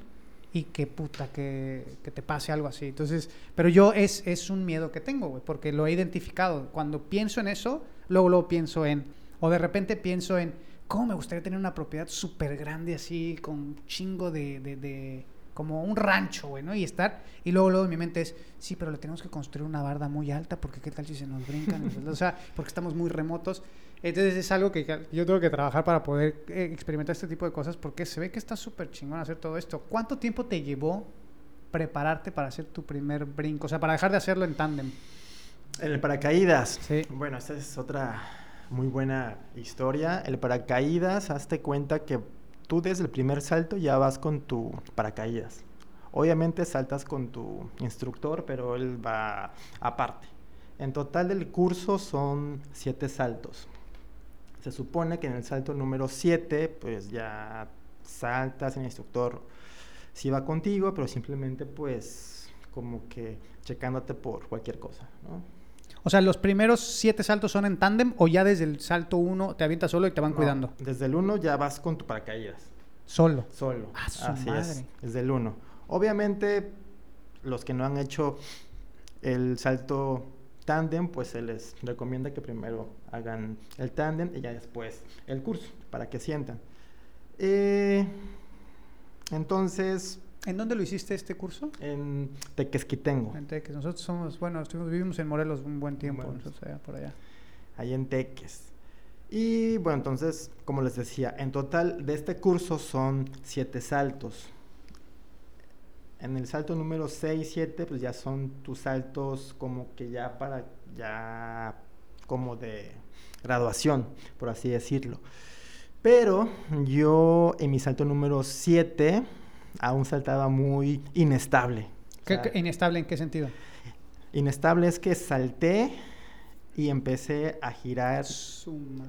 y que puta, que, que te pase algo así. Entonces, pero yo es, es un miedo que tengo, güey, porque lo he identificado. Cuando pienso en eso, luego, luego pienso en, o de repente pienso en, ¿cómo me gustaría tener una propiedad súper grande así, con un chingo de, de, de- como un rancho, güey, ¿no? Y estar, y luego, luego en mi mente es, sí, pero le tenemos que construir una barda muy alta, porque qué tal si se nos brincan, o sea, porque estamos muy remotos. Entonces es algo que yo tengo que trabajar para poder eh, experimentar este tipo de cosas, porque se ve que está súper chingón hacer todo esto. ¿Cuánto tiempo te llevó prepararte para hacer tu primer brinco? O sea, para dejar de hacerlo en tándem. En el paracaídas. Sí. Bueno, esta es otra muy buena historia. El paracaídas, hazte cuenta que tú desde el primer salto ya vas con tu paracaídas. Obviamente saltas con tu instructor, pero él va aparte. En total del curso son siete saltos. Se supone que en el salto número 7, pues ya saltas, el instructor sí va contigo, pero simplemente pues como que checándote por cualquier cosa, ¿no? O sea, ¿los primeros siete saltos son en tándem o ya desde el salto uno te avientas solo y te van No, cuidando? Desde el 1 ya vas con tu paracaídas, Solo. solo. Ah, su Así madre. es, desde el 1. Obviamente, los que no han hecho el salto tándem, pues se les recomienda que primero hagan el tándem y ya después el curso, para que sientan. Eh, entonces, ¿En dónde lo hiciste este curso? en Tequesquitengo, En Teques. Nosotros somos, bueno, estuvimos, vivimos en Morelos un buen tiempo, Bueno. allá por allá. ahí en Teques. Y bueno, entonces, como les decía, en total de este curso son siete saltos. En el salto número 6, 7, pues ya son tus saltos como que ya para, ya como de graduación, por así decirlo. Pero yo en mi salto número 7 aún saltaba muy inestable. O ¿Qué, sea, qué- ¿Inestable en qué sentido? Inestable es que salté y empecé a girar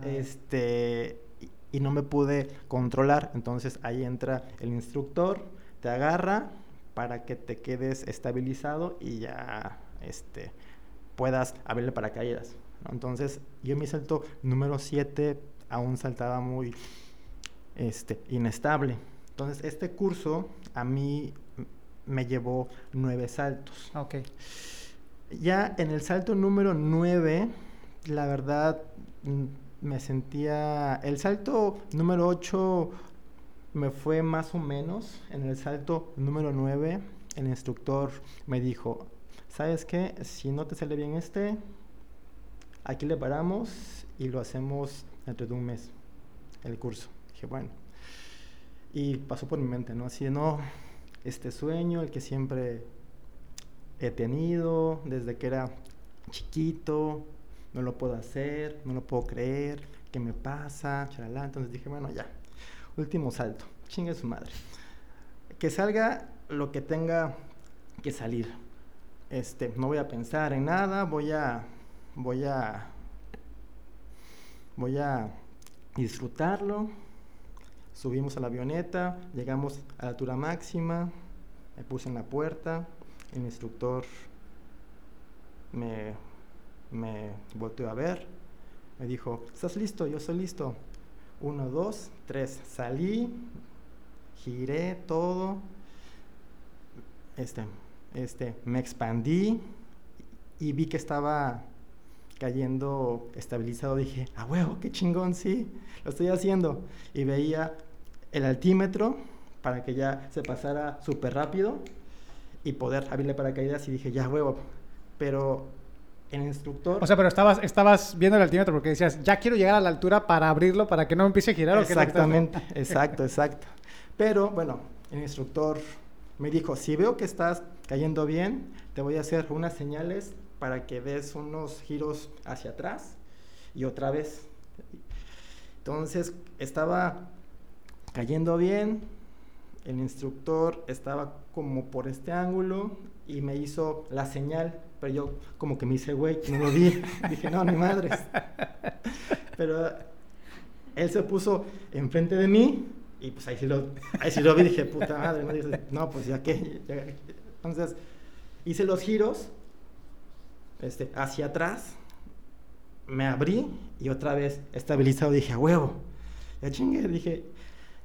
este y, y no me pude controlar. Entonces ahí entra el instructor, te agarra para que te quedes estabilizado y ya este puedas abrirle paracaídas. ¿no? Entonces yo en mi salto número 7 aún saltaba muy este, inestable. Entonces este curso a mí me llevó nueve saltos. Ok. Ya en el salto número 9, la verdad mm, me sentía... El salto número 8 me fue más o menos. En el salto número 9, el instructor me dijo, ¿sabes qué? Si no te sale bien este, aquí le paramos y lo hacemos dentro de un mes, el curso. Dije, bueno. Y pasó por mi mente, ¿no? Así de, no, este sueño, el que siempre he tenido desde que era chiquito, no lo puedo hacer, no lo puedo creer, ¿qué me pasa? Entonces dije, bueno, ya. Último salto. Chingue su madre. Que salga lo que tenga que salir. Este, no voy a pensar en nada, voy a voy a voy a disfrutarlo. Subimos a la avioneta, llegamos a la altura máxima, me puse en la puerta, el instructor me, me volteó a ver, me dijo, ¿estás listo? Yo soy listo. Uno, dos, tres. Salí, giré todo, este, este, me expandí y vi que estaba cayendo estabilizado. Dije, a huevo, qué chingón, sí, lo estoy haciendo. Y veía el altímetro para que ya se pasara súper rápido y poder abrirle paracaídas y dije, ya huevo. Pero el instructor... O sea, pero estabas, estabas viendo el altímetro porque decías, ya quiero llegar a la altura para abrirlo, para que no empiece a girar. Exactamente, exacto, exacto. Pero bueno, el instructor me dijo, si veo que estás cayendo bien, te voy a hacer unas señales para que des unos giros hacia atrás y otra vez. Entonces estaba cayendo bien, el instructor estaba como por este ángulo y me hizo la señal, pero yo como que me hice güey, no lo vi, dije no, ni madres. Pero él se puso enfrente de mí y pues ahí sí lo, ahí sí lo vi, dije puta madre, no, no pues ya que, entonces hice los giros este, hacia atrás, me abrí y otra vez estabilizado. Dije, a huevo. Ya chingue, dije,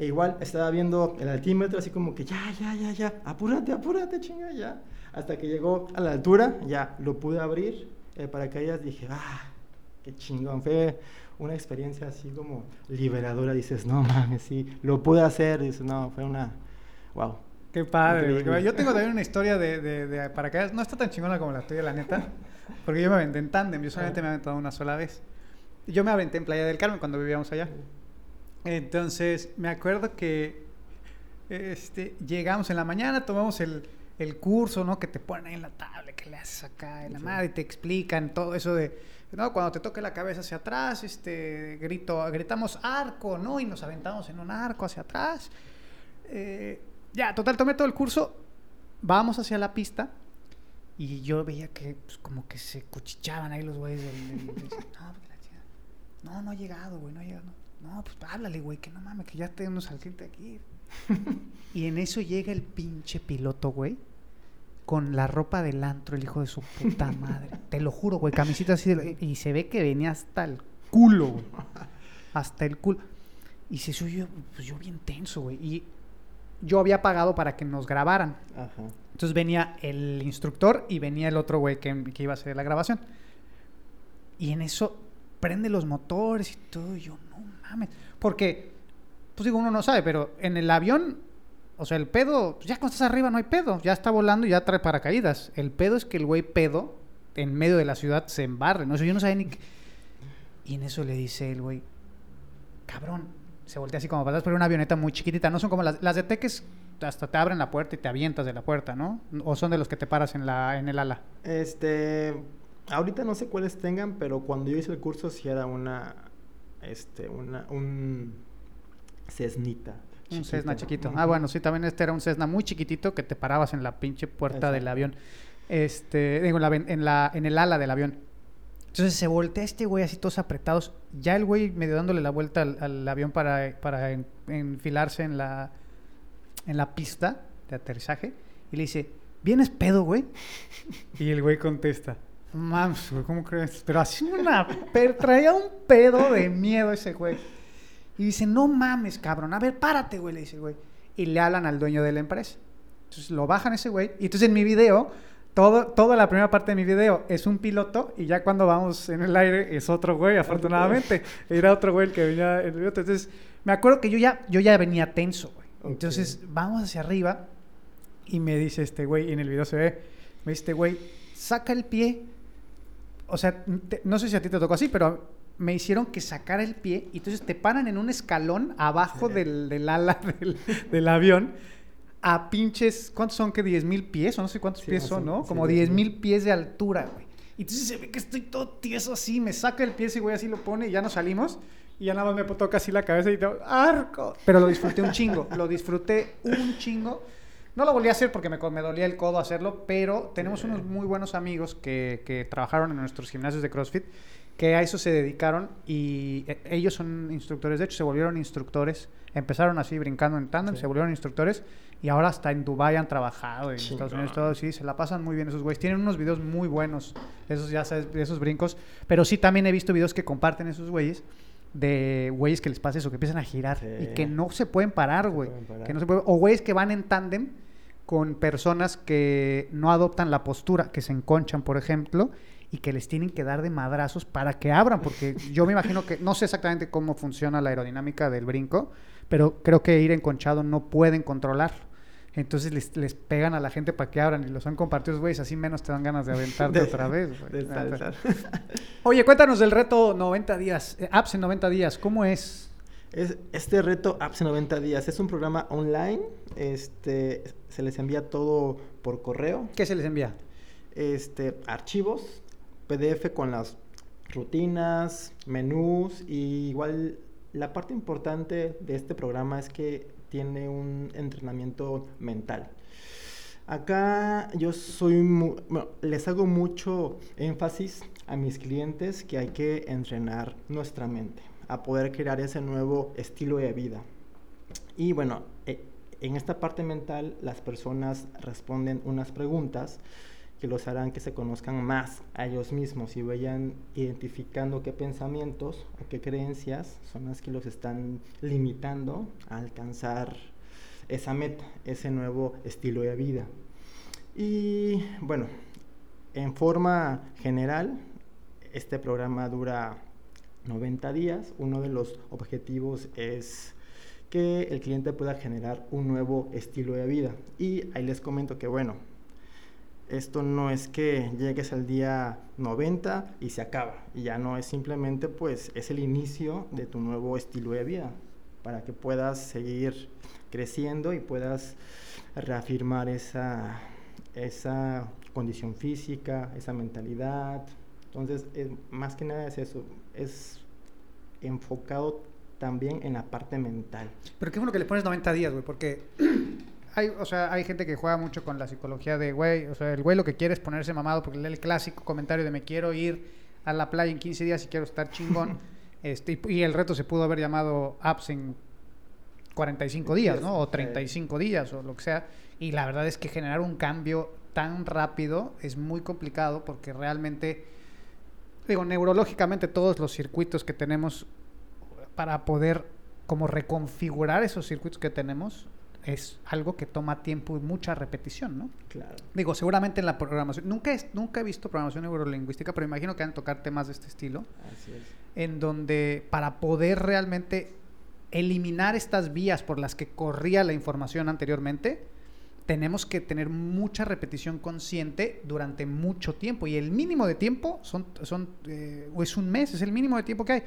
e igual estaba viendo el altímetro así como que ya, ya, ya, ya, apúrate, apúrate, chinga, ya. Hasta que llegó a la altura, ya lo pude abrir el paracaídas, dije, ah, qué chingón. Fue una experiencia así como liberadora. Dices, no mames, sí, lo pude hacer. Dices, no, fue una, wow. Qué padre. Yo tengo también una historia de, de, de paracaídas. No está tan chingona como la tuya, la neta. Porque yo me aventé en tándem, yo solamente me he aventado una sola vez. Yo me aventé en Playa del Carmen cuando vivíamos allá. Entonces, me acuerdo que este, llegamos en la mañana, tomamos el, el curso, ¿no? Que te ponen ahí en la tabla, que le haces acá en la madre y te explican todo eso de, ¿no? Cuando te toque la cabeza hacia atrás, este, grito, gritamos arco, ¿no? Y nos aventamos en un arco hacia atrás. Eh, ya, total, tomé todo el curso, vamos hacia la pista y yo veía que pues, como que se cuchichaban ahí los güeyes del, no, no, no ha llegado, güey, no ha llegado. No, pues háblale, güey, que no mames, que ya tenemos al cliente aquí. y en eso llega el pinche piloto, güey, con la ropa del antro, el hijo de su puta madre. Te lo juro, güey, camisita así. y se ve que venía hasta el culo, güey. Hasta el culo. Y se yo, pues yo bien tenso, güey. Y yo había pagado para que nos grabaran. Ajá. Entonces venía el instructor y venía el otro güey que, iba a hacer la grabación. Y en eso prende los motores y todo. Y yo, no Porque, pues digo, uno no sabe, pero en el avión, o sea, el pedo, pues ya cuando estás arriba no hay pedo. Ya está volando y ya trae paracaídas. El pedo es que el güey pedo en medio de la ciudad se embarre. No sé, yo no sabía ni. Y en eso le dice el güey, cabrón, se voltea así como para atrás, pero una avioneta muy chiquitita. No son como las, las de Teques hasta te abren la puerta y te avientas de la puerta, ¿no? ¿O son de los que te paras en, la, en el ala? Este, ahorita no sé cuáles tengan, pero cuando yo hice el curso sí era una, este, una, un Cessnita. Un Cessna chiquito. Ah, bueno, sí, también este era un Cessna muy chiquitito que te parabas en la pinche puerta del avión. Este, digo, en, la, en, el ala del avión. Entonces se voltea este güey así todos apretados. Ya el güey medio dándole la vuelta al, avión para, para enfilarse en la, en la pista de aterrizaje y le dice, ¿vienes pedo, güey? Y el güey contesta, mames, güey, ¿cómo crees? Pero así una... Pero traía un pedo de miedo ese güey. Y dice, no mames, cabrón, a ver, párate, güey, le dice el güey. Y le hablan al dueño de la empresa. Entonces lo bajan ese güey. Y entonces en mi video, todo, toda la primera parte de mi video es un piloto y ya cuando vamos en el aire es otro güey, afortunadamente. Era otro güey el que venía en el Entonces me acuerdo que yo ya, yo ya venía tenso, entonces vamos hacia arriba y me dice este güey, en el video se ve, me dice este güey, saca el pie. O sea, no sé si a ti te tocó así, pero me hicieron que sacara el pie y entonces te paran en un escalón abajo del, del, ala del, avión a pinches, ¿cuántos son? que ¿10 mil pies? O no sé cuántos pies son, ¿no? Como 10 mil pies de altura, güey. Y entonces se ve que estoy todo tieso así, me saca el pie ese güey así lo pone y ya nos salimos. Y ya nada más me toca así la cabeza y digo, arco. Pero lo disfruté un chingo, lo disfruté un chingo. No lo volví a hacer porque me, me dolía el codo hacerlo, pero tenemos unos muy buenos amigos que, que trabajaron en nuestros gimnasios de CrossFit que a eso se dedicaron y eh, ellos son instructores, de hecho se volvieron instructores, empezaron así brincando en tándem, se volvieron instructores y ahora hasta en Dubai han trabajado, en Estados Unidos, todo así, se la pasan muy bien esos güeyes. Tienen unos videos muy buenos, esos ya sabes, esos brincos, pero sí también he visto videos que comparten esos güeyes de güeyes que les pasa eso, que empiezan a girar y que no se pueden parar, güey. No o güeyes que van en tándem con personas que no adoptan la postura, que se enconchan, por ejemplo, y que les tienen que dar de madrazos para que abran, porque yo me imagino que no sé exactamente cómo funciona la aerodinámica del brinco, pero creo que ir enconchado no pueden controlarlo. Entonces les, les, pegan a la gente para que abran y los han compartido, güey, así menos te dan ganas de aventarte otra vez. Güey. Oye, cuéntanos del reto 90 días, eh, apps en 90 días, ¿cómo es? es? Este reto apps en 90 días es un programa online, este, se les envía todo por correo. ¿Qué se les envía? Este, archivos, PDF con las rutinas, menús y igual la parte importante de este programa es que tiene un entrenamiento mental. Acá yo soy, les hago mucho énfasis a mis clientes que hay que entrenar nuestra mente a poder crear ese nuevo estilo de vida. Y bueno, eh, en esta parte mental las personas responden unas preguntas que los harán que se conozcan más a ellos mismos y vayan identificando qué pensamientos o qué creencias son las que los están limitando a alcanzar esa meta, ese nuevo estilo de vida. Y bueno, en forma general, este programa dura 90 días. Uno de los objetivos es que el cliente pueda generar un nuevo estilo de vida. Y ahí les comento que, bueno, esto no es que llegues al día 90 y se acaba. Y ya no es simplemente, pues, es el inicio de tu nuevo estilo de vida para que puedas seguir creciendo y puedas reafirmar esa, esa condición física, esa mentalidad. Entonces, más que nada es eso, es enfocado también en la parte mental. Pero qué bueno que le pones 90 días, güey, porque hay, o sea, hay gente que juega mucho con la psicología de, güey, o sea, el güey lo que quiere es ponerse mamado porque lee el clásico comentario de me quiero ir a la playa en 15 días y quiero estar chingón. este, y, el reto se pudo haber llamado apps en 45 días, ¿no? O 35 días o lo que sea. Y la verdad es que generar un cambio tan rápido es muy complicado porque realmente, digo, neurológicamente todos los circuitos que tenemos para poder como reconfigurar esos circuitos que tenemos es algo que toma tiempo y mucha repetición, ¿no? Claro. Digo, seguramente en la programación, nunca, es, nunca he visto programación neurolingüística, pero imagino que van a tocar temas de este estilo, Así es. en donde para poder realmente eliminar estas vías por las que corría la información anteriormente, tenemos que tener mucha repetición consciente durante mucho tiempo. Y el mínimo de tiempo son, son eh, es un mes, es el mínimo de tiempo que hay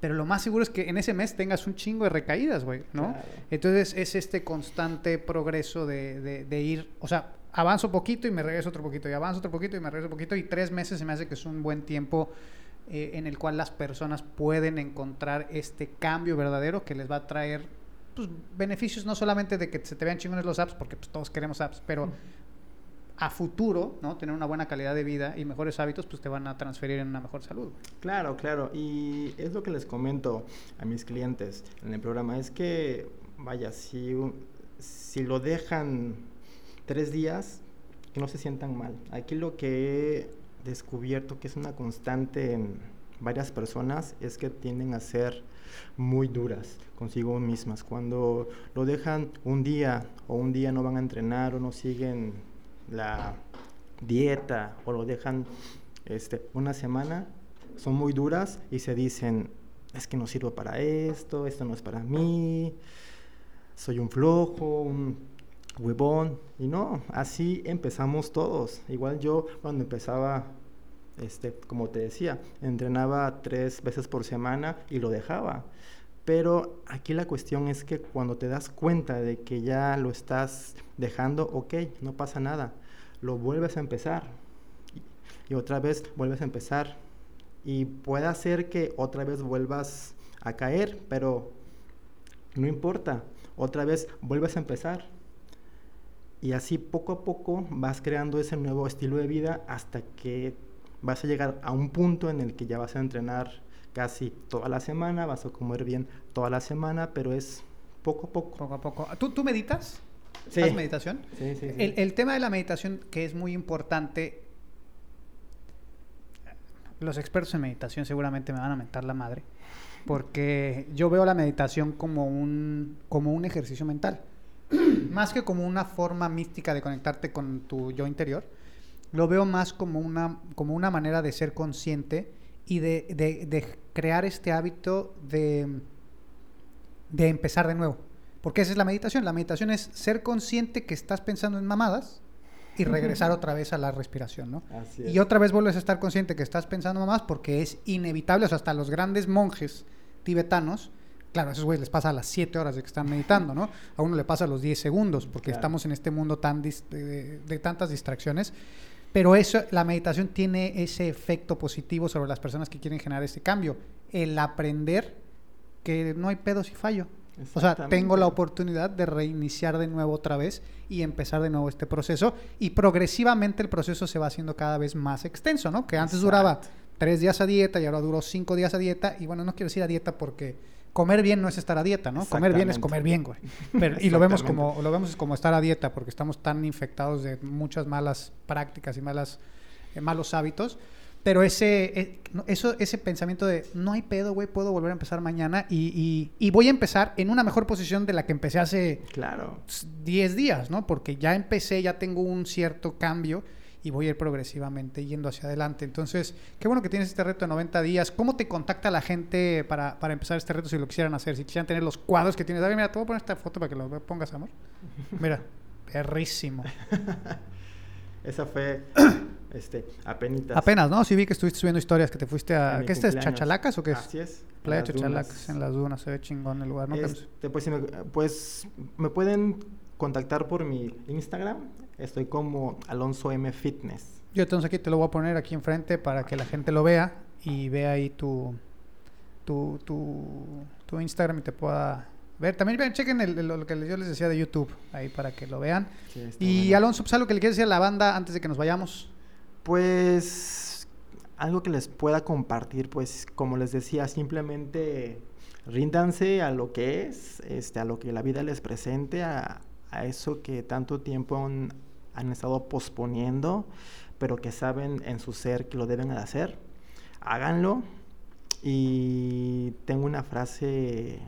pero lo más seguro es que en ese mes tengas un chingo de recaídas, güey, ¿no? Entonces es este constante progreso de, de, ir, o sea, avanzo poquito y me regreso otro poquito, y avanzo otro poquito y me regreso poquito, y tres meses se me hace que es un buen tiempo eh, en el cual las personas pueden encontrar este cambio verdadero que les va a traer pues, beneficios no solamente de que se te vean chingones los apps, porque pues, todos queremos apps, pero a futuro, ¿no? Tener una buena calidad de vida y mejores hábitos, pues te van a transferir en una mejor salud. Claro, claro. Y es lo que les comento a mis clientes en el programa. Es que, vaya, si, si lo dejan tres días, que no se sientan mal. Aquí lo que he descubierto que es una constante en varias personas es que tienden a ser muy duras consigo mismas. Cuando lo dejan un día o un día no van a entrenar o no siguen la dieta o lo dejan este, una semana, son muy duras y se dicen, es que no sirvo para esto, esto no es para mí, soy un flojo, un huevón. Y no, así empezamos todos. Igual yo cuando empezaba, este, como te decía, entrenaba tres veces por semana y lo dejaba. Pero aquí la cuestión es que cuando te das cuenta de que ya lo estás dejando, ok, no pasa nada. Lo vuelves a empezar. Y, otra vez vuelves a empezar. Y puede hacer que otra vez vuelvas a caer, pero no importa, otra vez vuelves a empezar. Y así poco a poco vas creando ese nuevo estilo de vida hasta que vas a llegar a un punto en el que ya vas a entrenar casi toda la semana, vas a comer bien toda la semana, pero es poco a poco. Poco a poco. ¿Tú, tú meditas? Sí. ¿Haces meditación? Sí, sí, sí. El, el tema de la meditación, que es muy importante, los expertos en meditación seguramente me van a mentar la madre, porque yo veo la meditación como un, como un ejercicio mental, más que como una forma mística de conectarte con tu yo interior, lo veo más como una, como una manera de ser consciente y de, de- de crear este hábito de, de empezar de nuevo. Porque esa es la meditación. La meditación es ser consciente que estás pensando en mamadas y regresar otra vez a la respiración, ¿no? Así es. Y otra vez vuelves a estar consciente que estás pensando en mamadas porque es inevitable. O sea, hasta los grandes monjes tibetanos, claro, a esos güeyes les pasa a las 7 horas de que están meditando, ¿no? A uno le pasa a los 10 segundos porque Claro. estamos en este mundo tan de tantas distracciones. Pero eso, la meditación tiene ese efecto positivo sobre las personas que quieren generar ese cambio. El aprender que no hay pedos y fallo. O sea, tengo la oportunidad de reiniciar de nuevo otra vez y empezar de nuevo este proceso. Y progresivamente el proceso se va haciendo cada vez más extenso, ¿no? Que antes duraba tres días a dieta y ahora duró cinco días a dieta. Y bueno, no quiero decir a dieta porque comer bien no es estar a dieta, ¿no? Comer bien es comer bien, güey. Pero- y lo vemos como lo vemos como estar a dieta porque estamos tan infectados de muchas malas prácticas y malas eh, malos hábitos. Pero ese, eh, eso, ese pensamiento de no hay pedo, güey, puedo volver a empezar mañana y, y- y voy a empezar en una mejor posición de la que empecé hace Claro. 10 días, ¿no? Porque ya empecé, ya tengo un cierto cambio y voy a ir progresivamente yendo hacia adelante. Entonces, qué bueno que tienes este reto de 90 días. ¿Cómo te contacta la gente para, para empezar este reto si lo quisieran hacer? Si quisieran tener los cuadros que tienes. A ver, mira, te voy a poner esta foto para que lo pongas, amor. Mira, perrísimo. Esa fue, este, apenitas. Apenas, ¿no? Sí vi que estuviste subiendo historias, que te fuiste a... ¿Qué este es? ¿Chachalacas o qué es? Así es. Playa Chachalacas, dunas. en las dunas. Se ve chingón el lugar, ¿no? Este, pues, si me, pues me pueden contactar por mi Instagram. Estoy como Alonso M Fitness. Yo entonces aquí te lo voy a poner aquí enfrente para que la gente lo vea y vea ahí tu, tu, tu, tu Instagram y te pueda ver. También vean, chequen el- el- lo que yo les decía de YouTube ahí para que lo vean. Sí, Y. Alonso, pues algo que le quieres decir a la banda antes de que nos vayamos. Pues algo que les pueda compartir, pues como les decía, simplemente ríndanse a lo que es, este, a lo que la vida les presente, a, a eso que tanto tiempo han, han estado posponiendo, pero que saben en su ser que lo deben de hacer. Háganlo. Y tengo una frase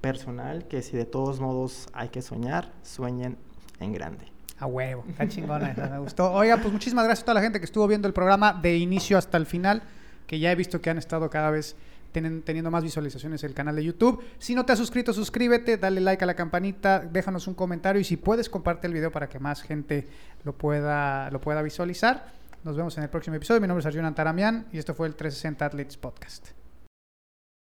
personal que si de todos modos hay que soñar, sueñen en grande. A huevo, está chingona me gustó. Oiga, pues muchísimas gracias a toda la gente que estuvo viendo el programa de inicio hasta el final, que ya he visto que han estado cada vez tenen- teniendo más visualizaciones el canal de YouTube. Si no te has suscrito, suscríbete, dale like a la campanita, déjanos un comentario y si puedes, comparte el video para que más gente lo pueda, lo pueda visualizar. Nos vemos en el próximo episodio. Mi nombre es Arjun Antaramian y esto fue el 360 Athletes Podcast.